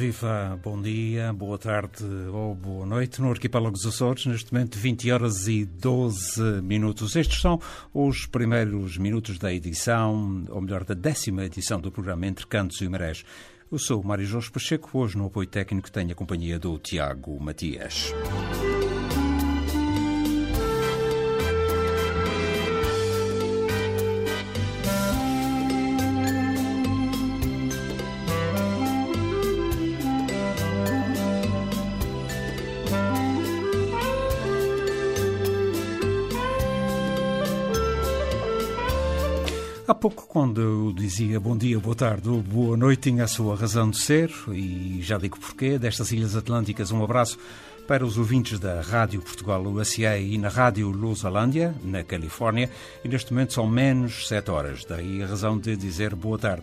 Viva, bom dia, boa tarde ou boa noite no Arquipélago dos Açores, neste momento 20 horas e 12 minutos. Estes são os primeiros minutos da edição, ou melhor, da décima edição do programa Entre Cantos e Marés. Eu sou o Mário Jorge Pacheco, hoje no apoio técnico tenho a companhia do Tiago Matias. Há pouco, quando eu dizia bom dia, boa tarde ou boa noite, tinha a sua razão de ser, e já digo porquê. Destas Ilhas Atlânticas, um abraço para os ouvintes da Rádio Portugal USA e na Rádio Lusolândia, na Califórnia, e neste momento são menos 7 horas, daí a razão de dizer boa tarde.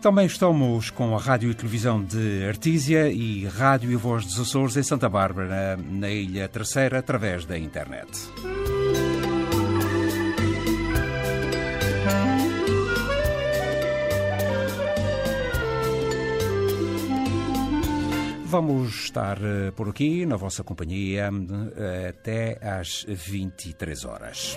Também estamos com a Rádio e Televisão de Artísia e Rádio e Voz dos Açores em Santa Bárbara, na Ilha Terceira, através da internet. Vamos estar por aqui na vossa companhia até às 23 horas.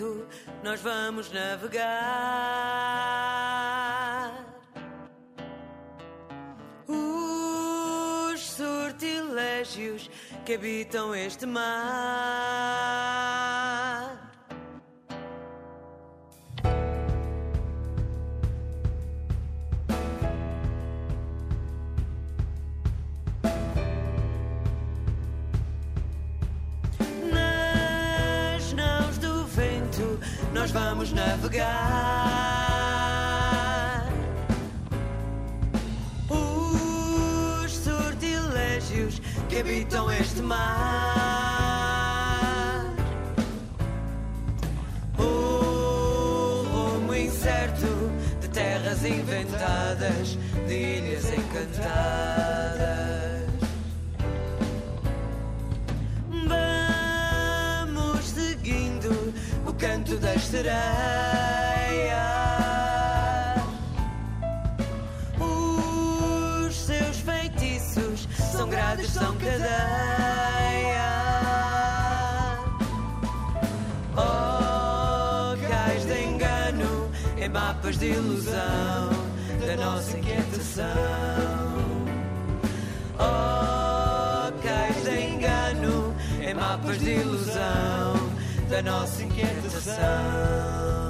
Vento nós vamos navegar. Os sortilégios que habitam este mar. Vamos navegar. Os sortilégios que habitam este mar. Sereias. Os seus feitiços são grades, são cadeias. Oh, cais de engano em mapas de ilusão da nossa inquietação. Oh, cais de engano em mapas de ilusão da nossa inquietação.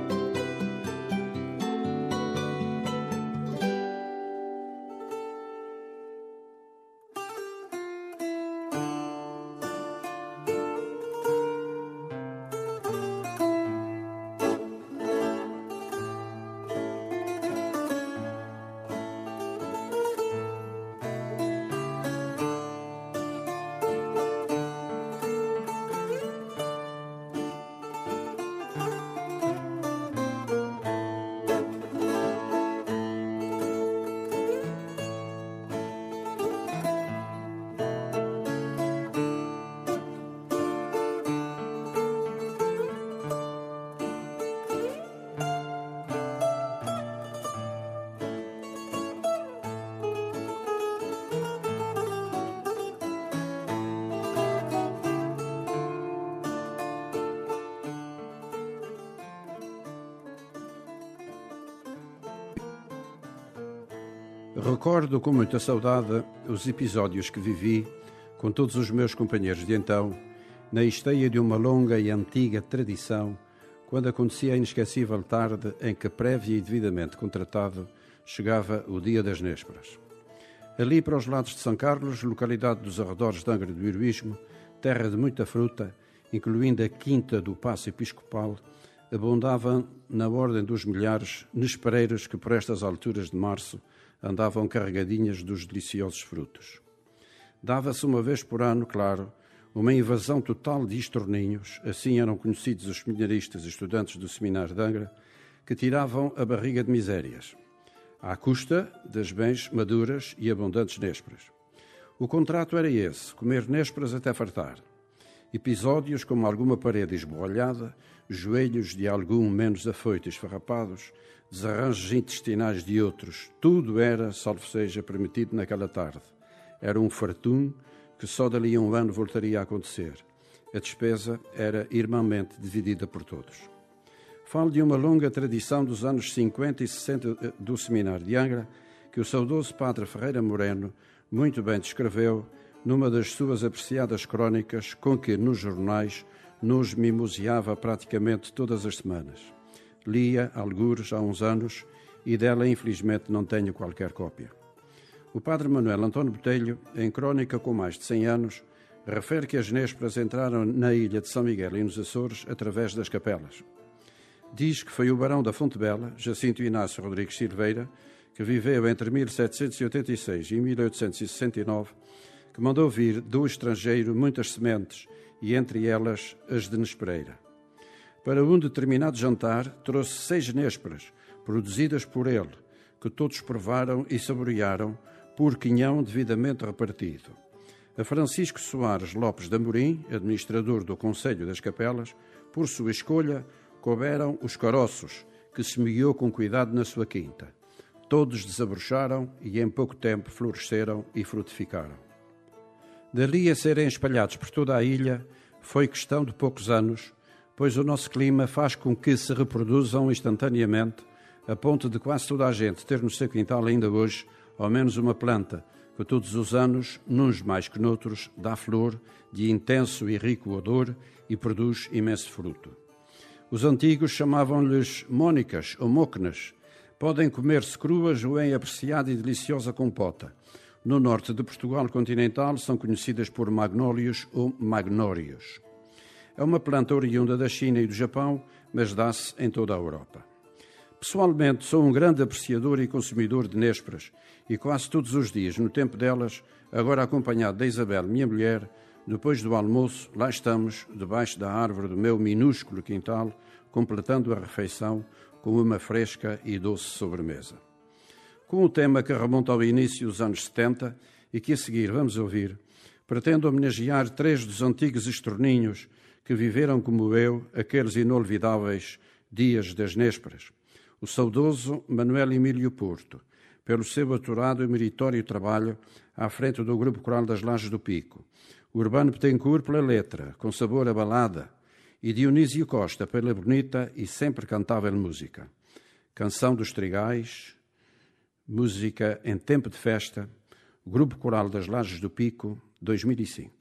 Recordo com muita saudade os episódios que vivi com todos os meus companheiros de então, na esteia de uma longa e antiga tradição, quando acontecia a inesquecível tarde em que, prévia e devidamente contratado, chegava o dia das nésperas. Ali para os lados de São Carlos, localidade dos arredores de Angra do Heroísmo, terra de muita fruta, incluindo a quinta do Passo Episcopal, abundavam, na ordem dos milhares, nespereiros que por estas alturas de março andavam carregadinhas dos deliciosos frutos. Dava-se uma vez por ano, claro, uma invasão total de estorninhos, assim eram conhecidos os seminaristas e estudantes do Seminário de Angra, que tiravam a barriga de misérias, à custa das bens maduras e abundantes nésperas. O contrato era esse, comer nésperas até fartar. Episódios como alguma parede esborralhada, joelhos de algum menos afoito e esfarrapados, desarranjos intestinais de outros, tudo era, salvo seja, permitido naquela tarde. Era um fartum que só dali a um ano voltaria a acontecer. A despesa era irmãmente dividida por todos. Falo de uma longa tradição dos anos 50 e 60 do Seminário de Angra, que o saudoso padre Ferreira Moreno muito bem descreveu numa das suas apreciadas crónicas com que, nos jornais, nos mimoseava praticamente todas as semanas. Lia, algures, há uns anos, e dela, infelizmente, não tenho qualquer cópia. O padre Manuel António Botelho, em crónica com mais de 100 anos, refere que as nésperas entraram na ilha de São Miguel e nos Açores através das capelas. Diz que foi o barão da Fonte Bela, Jacinto Inácio Rodrigues Silveira, que viveu entre 1786 e 1869, que mandou vir do estrangeiro muitas sementes e entre elas as de Nespereira. Para um determinado jantar, trouxe seis nésperas, produzidas por ele, que todos provaram e saborearam, por quinhão devidamente repartido. A Francisco Soares Lopes de Amorim, administrador do Conselho das Capelas, por sua escolha, couberam os caroços, que semeou com cuidado na sua quinta. Todos desabrocharam e em pouco tempo floresceram e frutificaram. Dali a serem espalhados por toda a ilha, foi questão de poucos anos, pois o nosso clima faz com que se reproduzam instantaneamente, a ponto de quase toda a gente ter no seu quintal ainda hoje ao menos uma planta que todos os anos, nuns mais que noutros, dá flor de intenso e rico odor e produz imenso fruto. Os antigos chamavam-lhes mônicas ou mocnas. Podem comer-se cruas ou em apreciada e deliciosa compota. No norte de Portugal continental são conhecidas por magnólios ou magnórios. É uma planta oriunda da China e do Japão, mas dá-se em toda a Europa. Pessoalmente, sou um grande apreciador e consumidor de nésperas e quase todos os dias, no tempo delas, agora acompanhado da Isabel, minha mulher, depois do almoço, lá estamos, debaixo da árvore do meu minúsculo quintal, completando a refeição com uma fresca e doce sobremesa. Com o tema que remonta ao início dos anos 70 e que a seguir vamos ouvir, pretendo homenagear três dos antigos estorninhos que viveram como eu aqueles inolvidáveis dias das nésperas. O saudoso Manuel Emílio Porto, pelo seu aturado e meritório trabalho à frente do Grupo Coral das Lajes do Pico. Urbano Petencourt pela letra, com sabor a balada, e Dionísio Costa pela bonita e sempre cantável música. Canção dos Trigais, música em tempo de festa, Grupo Coral das Lajes do Pico, 2005.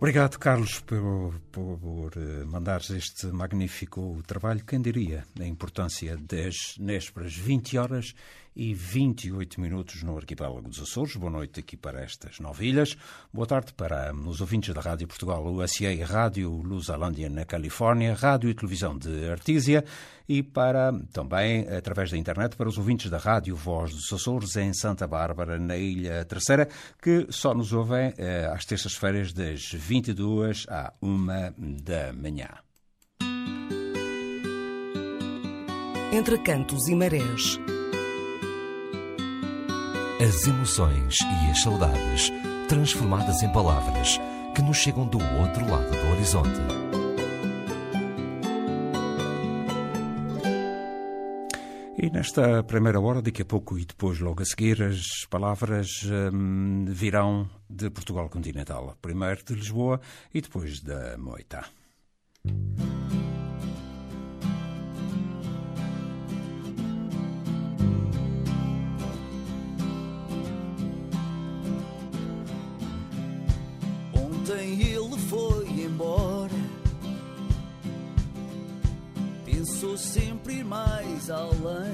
Obrigado, Carlos, por, por, por eh, mandares este magnífico trabalho. Quem diria a importância das nésperas 20 horas e 28 minutos no arquipélago dos Açores. Boa noite aqui para estas nove ilhas. Boa tarde para os ouvintes da Rádio Portugal, USA Rádio Lusalândia na Califórnia, Rádio e Televisão de Artísia e para também através da internet para os ouvintes da Rádio Voz dos Açores em Santa Bárbara, na Ilha Terceira, que só nos ouvem eh, às terças-feiras das 22 à 1 da manhã. Entre cantos e marés. As emoções e as saudades transformadas em palavras que nos chegam do outro lado do horizonte. E nesta primeira hora, daqui a pouco e depois logo a seguir, as palavras hum, virão de Portugal continental. Primeiro de Lisboa e depois da Moita. Sempre mais além.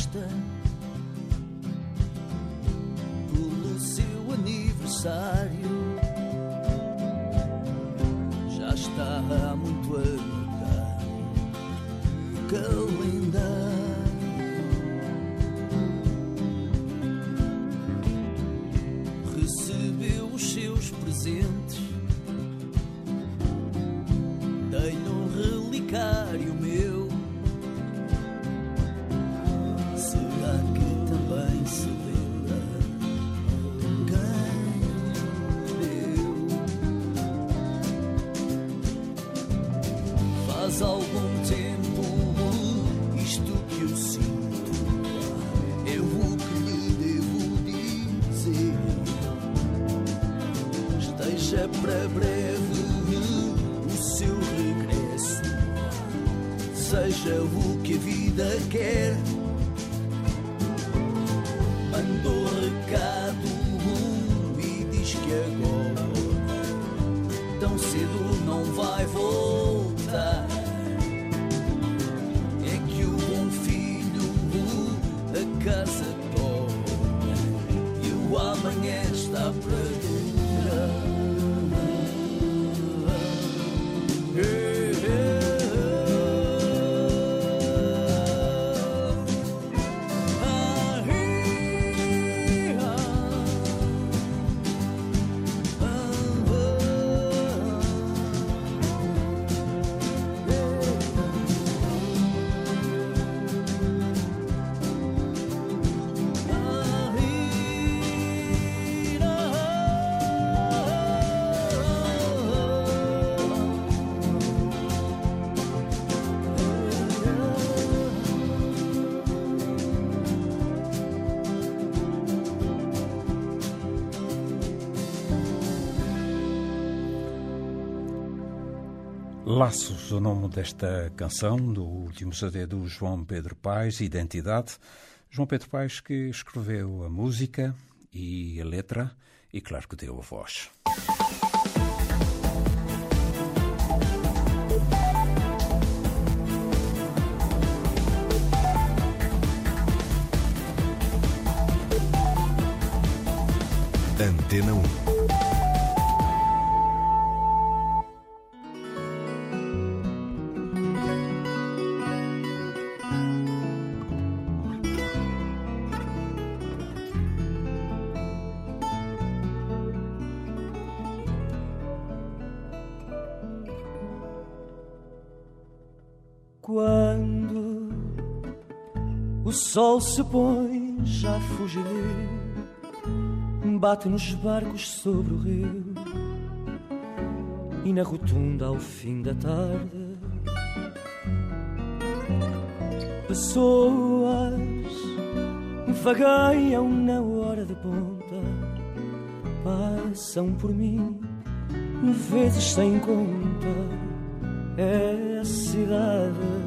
Festa pelo seu aniversário. Já está há muito anotado no calendário. Laços, o nome desta canção do último CD do João Pedro Paes, Identidade. João Pedro Paes que escreveu a música e a letra e, claro, que deu a voz. Antena 1. O sol se põe já fugir, bate nos barcos sobre o rio. E na rotunda ao fim da tarde. Pessoas vagueiam na hora de ponta, passam por mim, vezes sem conta. É a cidade,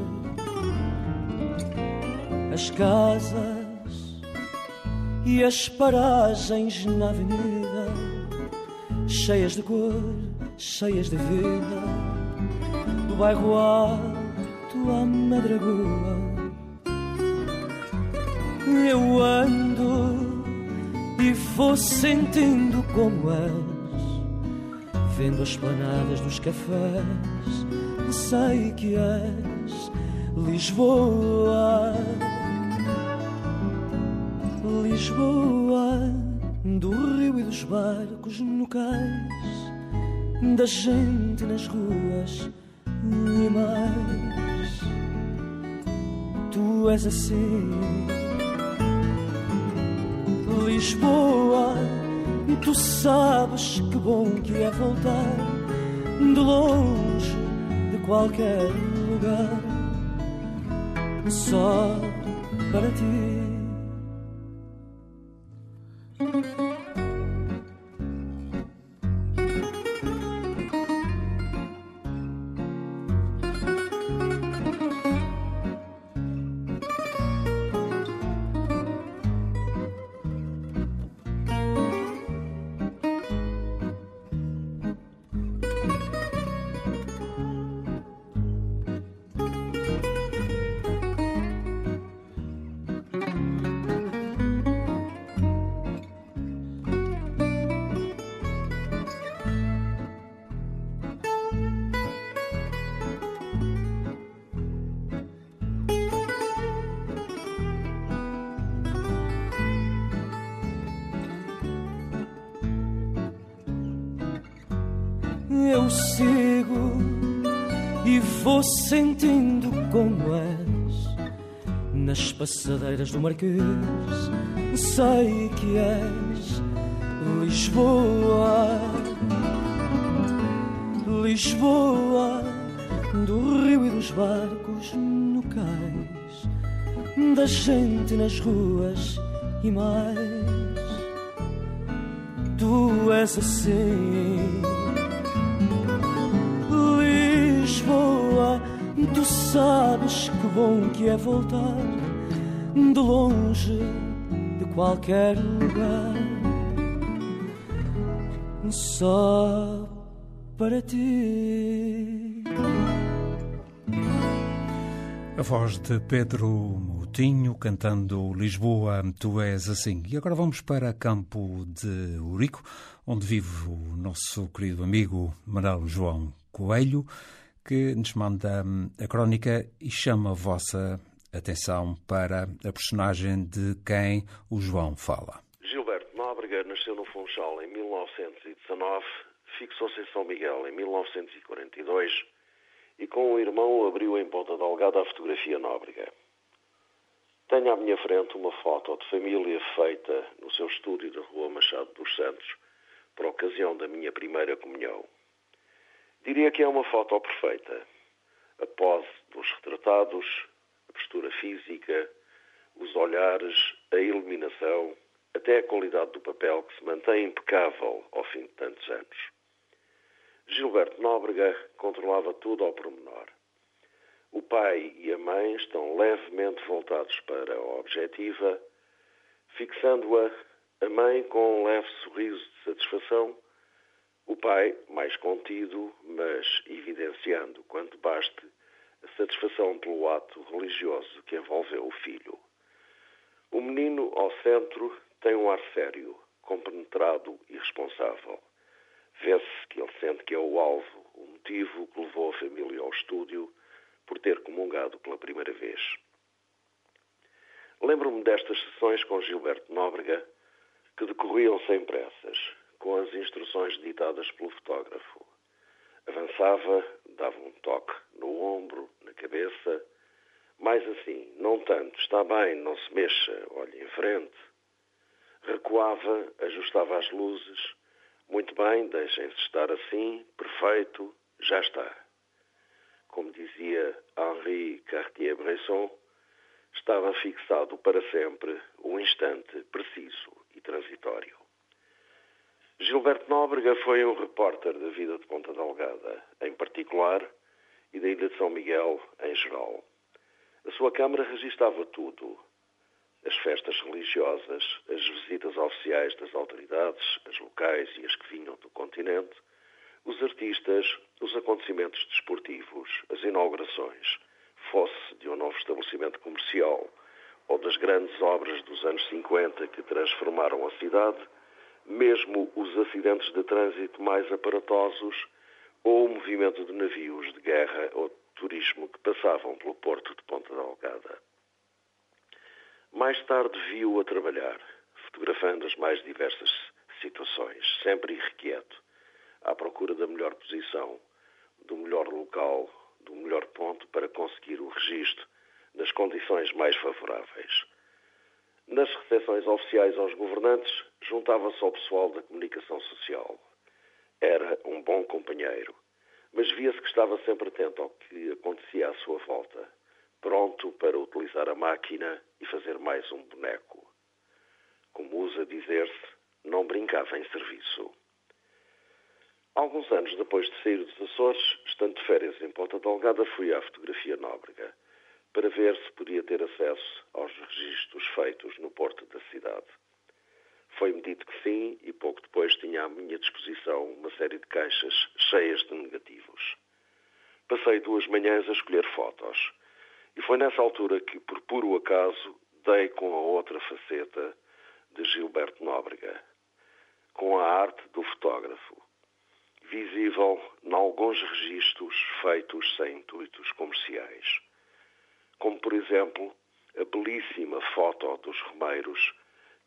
as casas e as paragens na avenida, cheias de cor, cheias de vida, do bairro alto à madragoa. Eu ando e vou sentindo como és, vendo as planadas dos cafés sei que és Lisboa, Lisboa, do rio e dos barcos no cais, da gente nas ruas e mais. Tu és assim, Lisboa, tu sabes que bom que é voltar de longe qualquer lugar só para ti. Sentindo como és nas passadeiras do Marquês. Sei que és Lisboa, Lisboa, do rio e dos barcos no cais, da gente nas ruas e mais. Tu és assim sabes que bom que é voltar de longe de qualquer lugar só para ti. A voz de Pedro Moutinho cantando Lisboa, tu és assim. E agora vamos para Campo de Urico, onde vive o nosso querido amigo Manuel João Coelho que nos manda hum, a crónica e chama a vossa atenção para a personagem de quem o João fala. Gilberto Nóbrega nasceu no Funchal em 1919, fixou-se em São Miguel em 1942 e com o irmão abriu em Ponta Delgada a fotografia Nóbrega. Tenho à minha frente uma foto de família feita no seu estúdio da Rua Machado dos Santos, por ocasião da minha primeira comunhão. Diria que é uma foto perfeita. A pose dos retratados, a postura física, os olhares, a iluminação, até a qualidade do papel que se mantém impecável ao fim de tantos anos. Gilberto Nóbrega controlava tudo ao pormenor. O pai e a mãe estão levemente voltados para a objetiva, fixando-a, a mãe com um leve sorriso de satisfação, o pai mais contido, mas evidenciando quanto baste a satisfação pelo ato religioso que envolveu o filho. O menino ao centro tem um ar sério, compenetrado e responsável. Vê-se que ele sente que é o alvo, o motivo que levou a família ao estúdio por ter comungado pela primeira vez. Lembro-me destas sessões com Gilberto Nóbrega que decorriam sem pressas, com as instruções ditadas pelo fotógrafo. Avançava, dava um toque no ombro, na cabeça, mais assim, não tanto, está bem, não se mexa, olhe em frente. Recuava, ajustava as luzes, muito bem, deixem-se estar assim, perfeito, já está. Como dizia Henri Cartier-Bresson, estava fixado para sempre o instante preciso e transitório. Gilberto Nóbrega foi um repórter da vida de Ponta Delgada, em particular, e da Ilha de São Miguel, em geral. A sua Câmara registava tudo. As festas religiosas, as visitas oficiais das autoridades, as locais e as que vinham do continente, os artistas, os acontecimentos desportivos, as inaugurações, fosse de um novo estabelecimento comercial ou das grandes obras dos anos 50 que transformaram a cidade, mesmo os acidentes de trânsito mais aparatosos ou o movimento de navios de guerra ou de turismo que passavam pelo porto de Ponta Delgada. Mais tarde viu-o a trabalhar, fotografando as mais diversas situações, sempre irrequieto, à procura da melhor posição, do melhor local, do melhor ponto para conseguir o registro nas condições mais favoráveis. Nas recepções oficiais aos governantes, juntava-se ao pessoal da comunicação social. Era um bom companheiro, mas via-se que estava sempre atento ao que acontecia à sua volta, pronto para utilizar a máquina e fazer mais um boneco. Como usa dizer-se, não brincava em serviço. Alguns anos depois de sair dos Açores, estando de férias em Ponta Delgada, fui à fotografia Nóbrega para ver se podia ter acesso aos registros feitos no porto da cidade. Foi-me dito que sim e pouco depois tinha à minha disposição uma série de caixas cheias de negativos. Passei duas manhãs a escolher fotos e foi nessa altura que, por puro acaso, dei com a outra faceta de Gilberto Nóbrega, com a arte do fotógrafo, visível em alguns registros feitos sem intuitos comerciais, como por exemplo a belíssima foto dos romeiros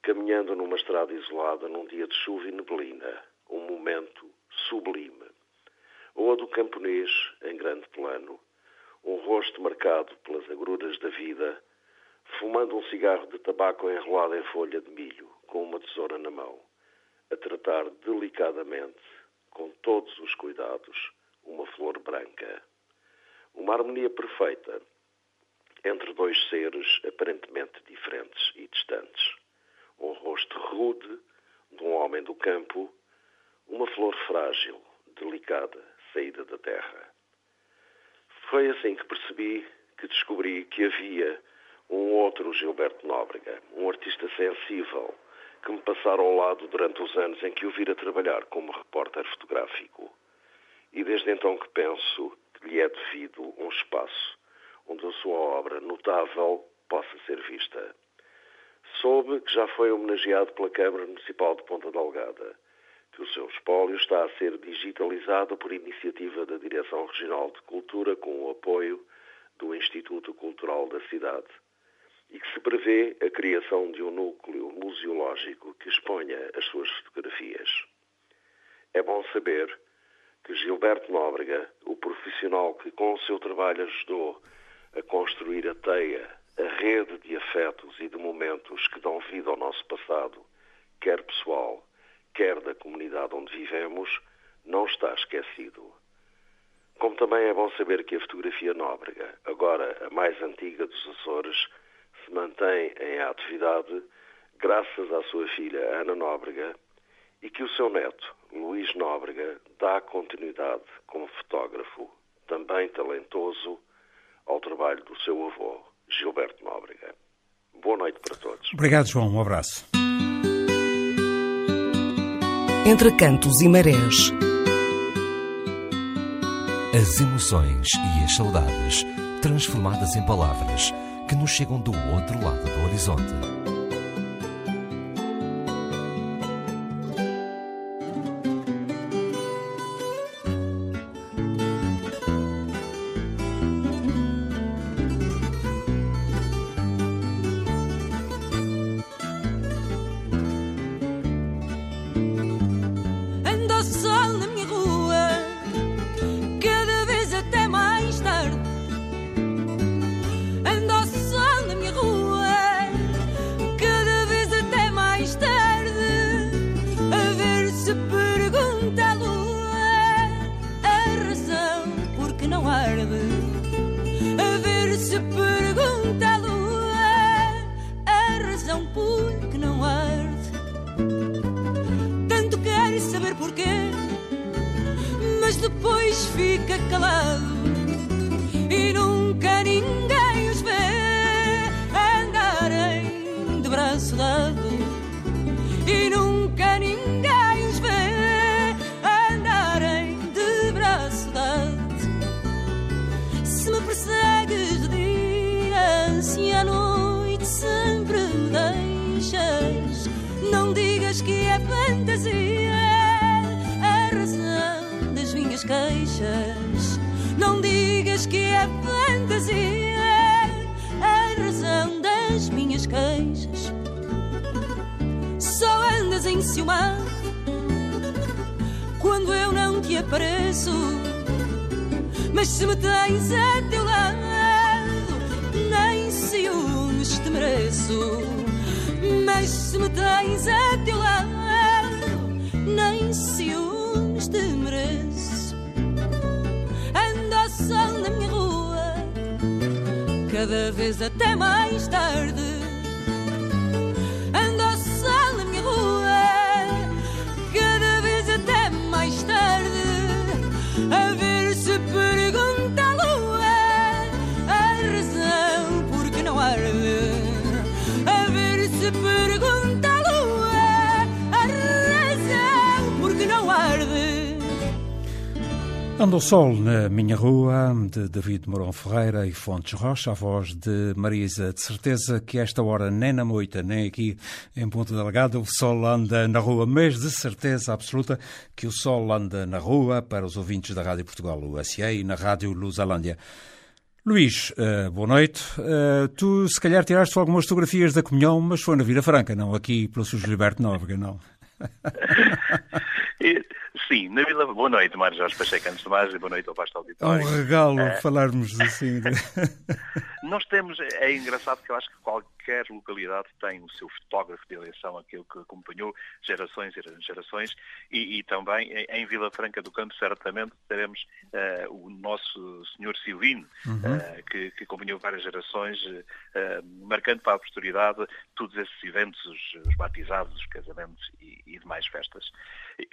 caminhando numa estrada isolada num dia de chuva e neblina, um momento sublime, ou a do camponês em grande plano, um rosto marcado pelas agruras da vida, fumando um cigarro de tabaco enrolado em folha de milho, com uma tesoura na mão, a tratar delicadamente com todos os cuidados, uma flor branca. Uma harmonia perfeita entre dois seres aparentemente diferentes e distantes. Um rosto rude de um homem do campo, uma flor frágil, delicada, saída da terra. Foi assim que percebi, que descobri que havia um outro Gilberto Nóbrega, um artista sensível, que me passaram ao lado durante os anos em que o vira trabalhar como repórter fotográfico. E desde então que penso que lhe é devido um espaço onde a sua obra notável possa ser vista. Soube que já foi homenageado pela Câmara Municipal de Ponta Delgada, que o seu espólio está a ser digitalizado por iniciativa da Direção Regional de Cultura com o apoio do Instituto Cultural da cidade e que se prevê a criação de um núcleo museológico que exponha as suas fotografias. É bom saber que Gilberto Nóbrega, o profissional que com o seu trabalho ajudou a construir a teia, a rede de afetos e de momentos que dão vida ao nosso passado, quer pessoal, quer da comunidade onde vivemos, não está esquecido. Como também é bom saber que a fotografia Nóbrega, agora a mais antiga dos Açores, se mantém em atividade graças à sua filha Ana Nóbrega e que o seu neto, Luís Nóbrega, dá continuidade como fotógrafo, também talentoso, ao trabalho do seu avô, Gilberto Nóbrega. Boa noite para todos. Obrigado, João. Um abraço. Entre cantos e marés. As emoções e as saudades transformadas em palavras que nos chegam do outro lado do horizonte. Mas depois fica calado Só enciumado quando eu não te apareço. Mas se me tens a teu lado, nem ciúmes te mereço. Mas se me tens a teu lado, nem ciúmes te mereço. Anda ao sol na minha rua, cada vez até mais tarde. Anda o sol na minha rua, de David Mourão Ferreira e Fontes Rocha, a voz de Marisa. De certeza que esta hora, nem na moita, nem aqui em Ponta Delgada, o sol anda na rua, mas de certeza absoluta que o sol anda na rua para os ouvintes da Rádio Portugal USA e na Rádio Lusalândia. Luís, eh, boa noite. Eh, tu, se calhar, tiraste algumas fotografias da comunhão, mas foi na Vila Franca, não aqui pelo Sr. Gilberto Nóbrega, não? Sim, na Vila. Boa noite, Mário Jorge Pacheco, antes de mais, e boa noite ao vasto É auditório. um regalo Eh, falarmos assim. Nós temos, é engraçado que eu acho que qualquer localidade tem o seu fotógrafo de eleição, aquele que acompanhou gerações e gerações, e, e também em- Vila Franca do Campo, certamente, teremos eh, o nosso senhor Silvino, eh, que, que acompanhou várias gerações, eh, marcando para a posteridade todos esses eventos, os, os batizados, os casamentos e, e demais festas.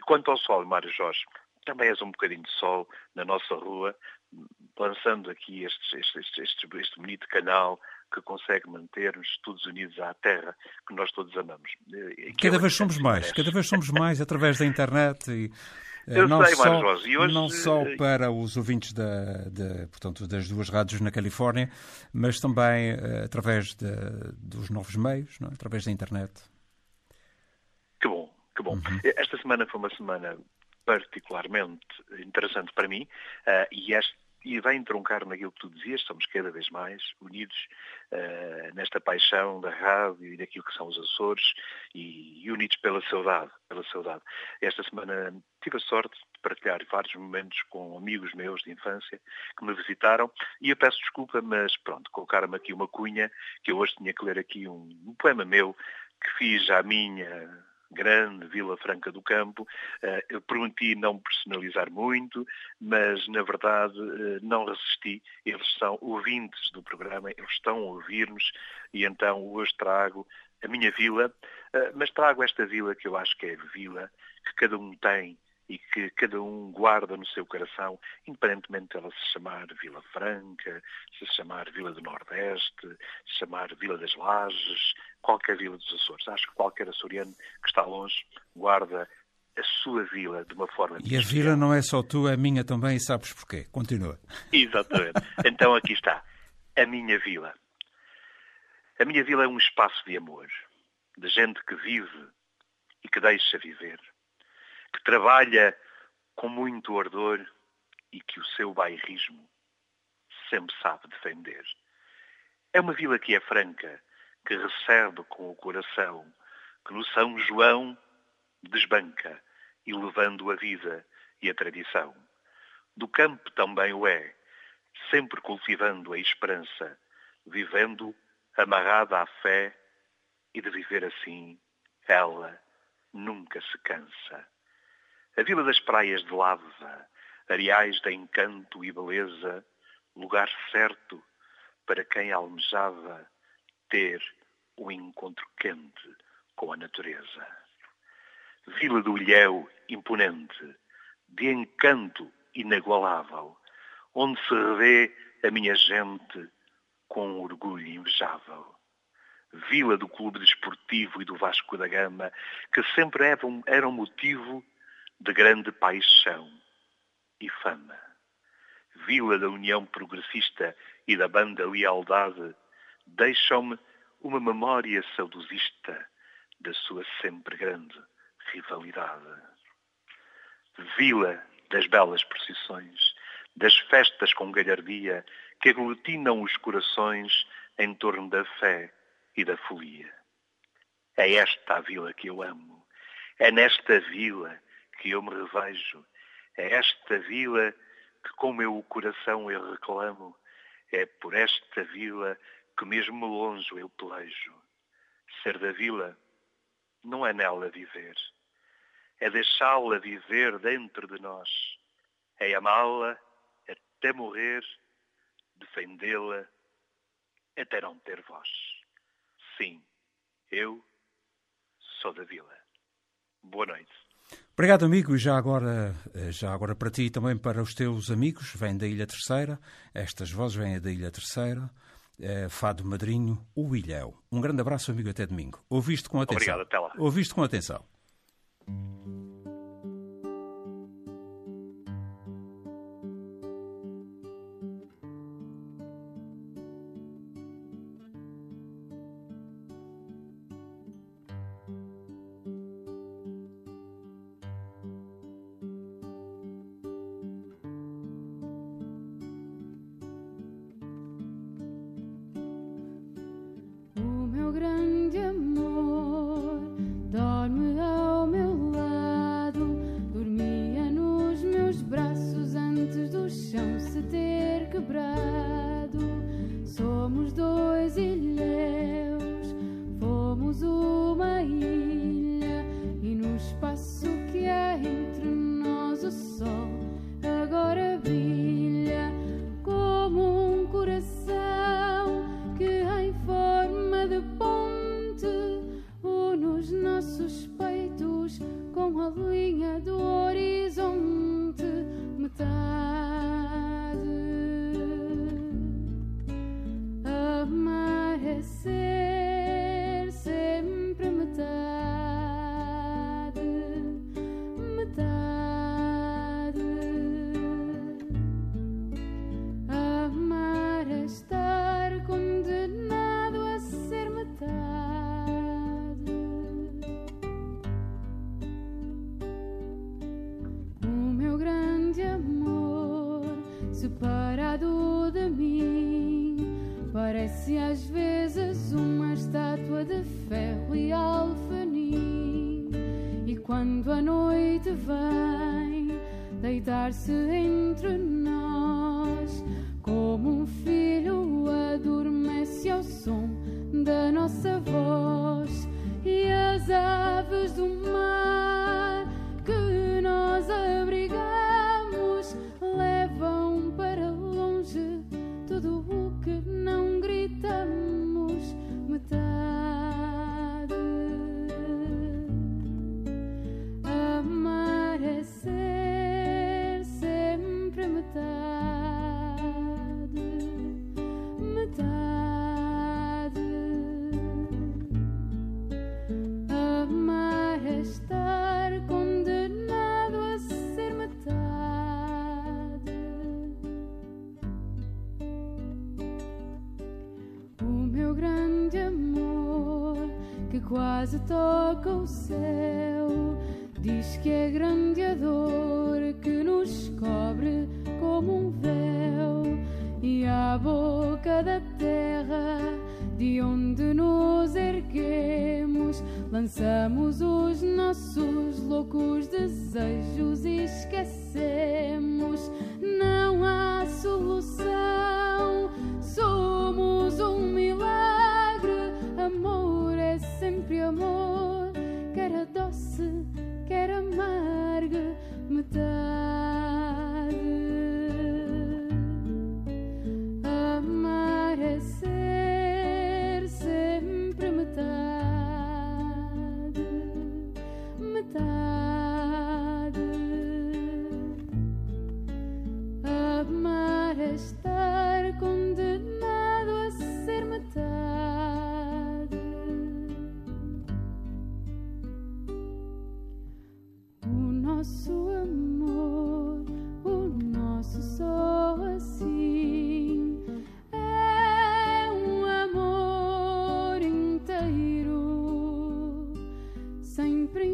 Quanto ao sol, Mário Jorge, também és um bocadinho de sol na nossa rua, lançando aqui estes, estes, este, este bonito canal que consegue manter-nos todos unidos à terra que nós todos amamos. É Cada vez somos mais, cada vez somos mais através da internet e eh, Eu não, sei, só, Jorge, e hoje, não só eh, para os ouvintes da, da- portanto, das duas rádios na Califórnia, mas também eh, através de- dos novos meios, é? através da internet. Que bom. Uhum. Esta semana foi uma semana particularmente interessante para mim ah, e, este, e vai entroncar naquilo que tu dizias, estamos cada vez mais unidos ah, nesta paixão da rádio e daquilo que são os Açores e, e unidos pela saudade, pela saudade. Esta semana tive a sorte de partilhar vários momentos com amigos meus de infância que me visitaram e eu peço desculpa, mas pronto, colocaram-me aqui uma cunha que eu hoje tinha que ler aqui um, um poema meu que fiz à minha grande Vila Franca do Campo. Eh, Eu prometi não personalizar muito, mas na verdade eh, não resisti. Eles são ouvintes do programa, eles estão a ouvir-nos e então hoje trago a minha vila, eh, mas trago esta vila que eu acho que é a vila que cada um tem e que cada um guarda no seu coração, independentemente de ela se chamar Vila Franca, se chamar Vila do Nordeste, se chamar Vila das Lajes, qualquer vila dos Açores. Acho que qualquer açoriano que está longe guarda a sua vila de uma forma E a vila não é só tua, é minha também, e sabes porquê. Continua. Exatamente. Então aqui está. A minha vila. A minha vila é um espaço de amor, de gente que vive e que deixa viver, que trabalha com muito ardor e que o seu bairrismo sempre sabe defender. É uma vila que é franca, que recebe com o coração, que no São João desbanca, elevando a vida e a tradição. Do campo também o é, sempre cultivando a esperança, vivendo amarrada à fé, e de viver assim, ela nunca se cansa. A Vila das Praias de Lava, areais de encanto e beleza, lugar certo para quem almejava ter um encontro quente com a natureza. Vila do Ilhéu imponente, de encanto inagualável, onde se revê a minha gente com um orgulho invejável. Vila do Clube Desportivo e do Vasco da Gama, que sempre era um motivo de grande paixão e fama. Vila da União Progressista e da Banda Lealdade, deixam-me uma memória saudosista da sua sempre grande rivalidade. Vila das belas procissões, das festas com galhardia que aglutinam os corações em torno da fé e da folia. É esta a vila que eu amo. É nesta vila que eu me revejo. É esta vila que com meu coração eu reclamo. É por esta vila que mesmo longe eu pelejo. Ser da vila não é nela viver. É deixá-la viver dentro de nós. É amá-la até morrer, defendê-la até não ter voz. Sim, eu sou da vila. Boa noite. Obrigado, amigo. E já agora, já agora para ti e também para os teus amigos, vêm da Ilha Terceira. Estas vozes vêm da Ilha Terceira. É, Fado Madrinho, o Ilhéu. Um grande abraço, amigo, até domingo. Ouviste com atenção. Obrigado, até lá. Ouviste com atenção. do quase toca o céu. Diz que é grande a dor que nos cobre como um véu e a boca da terra de onde nos erguemos, lançamos os nossos loucos desejos e esquecemos.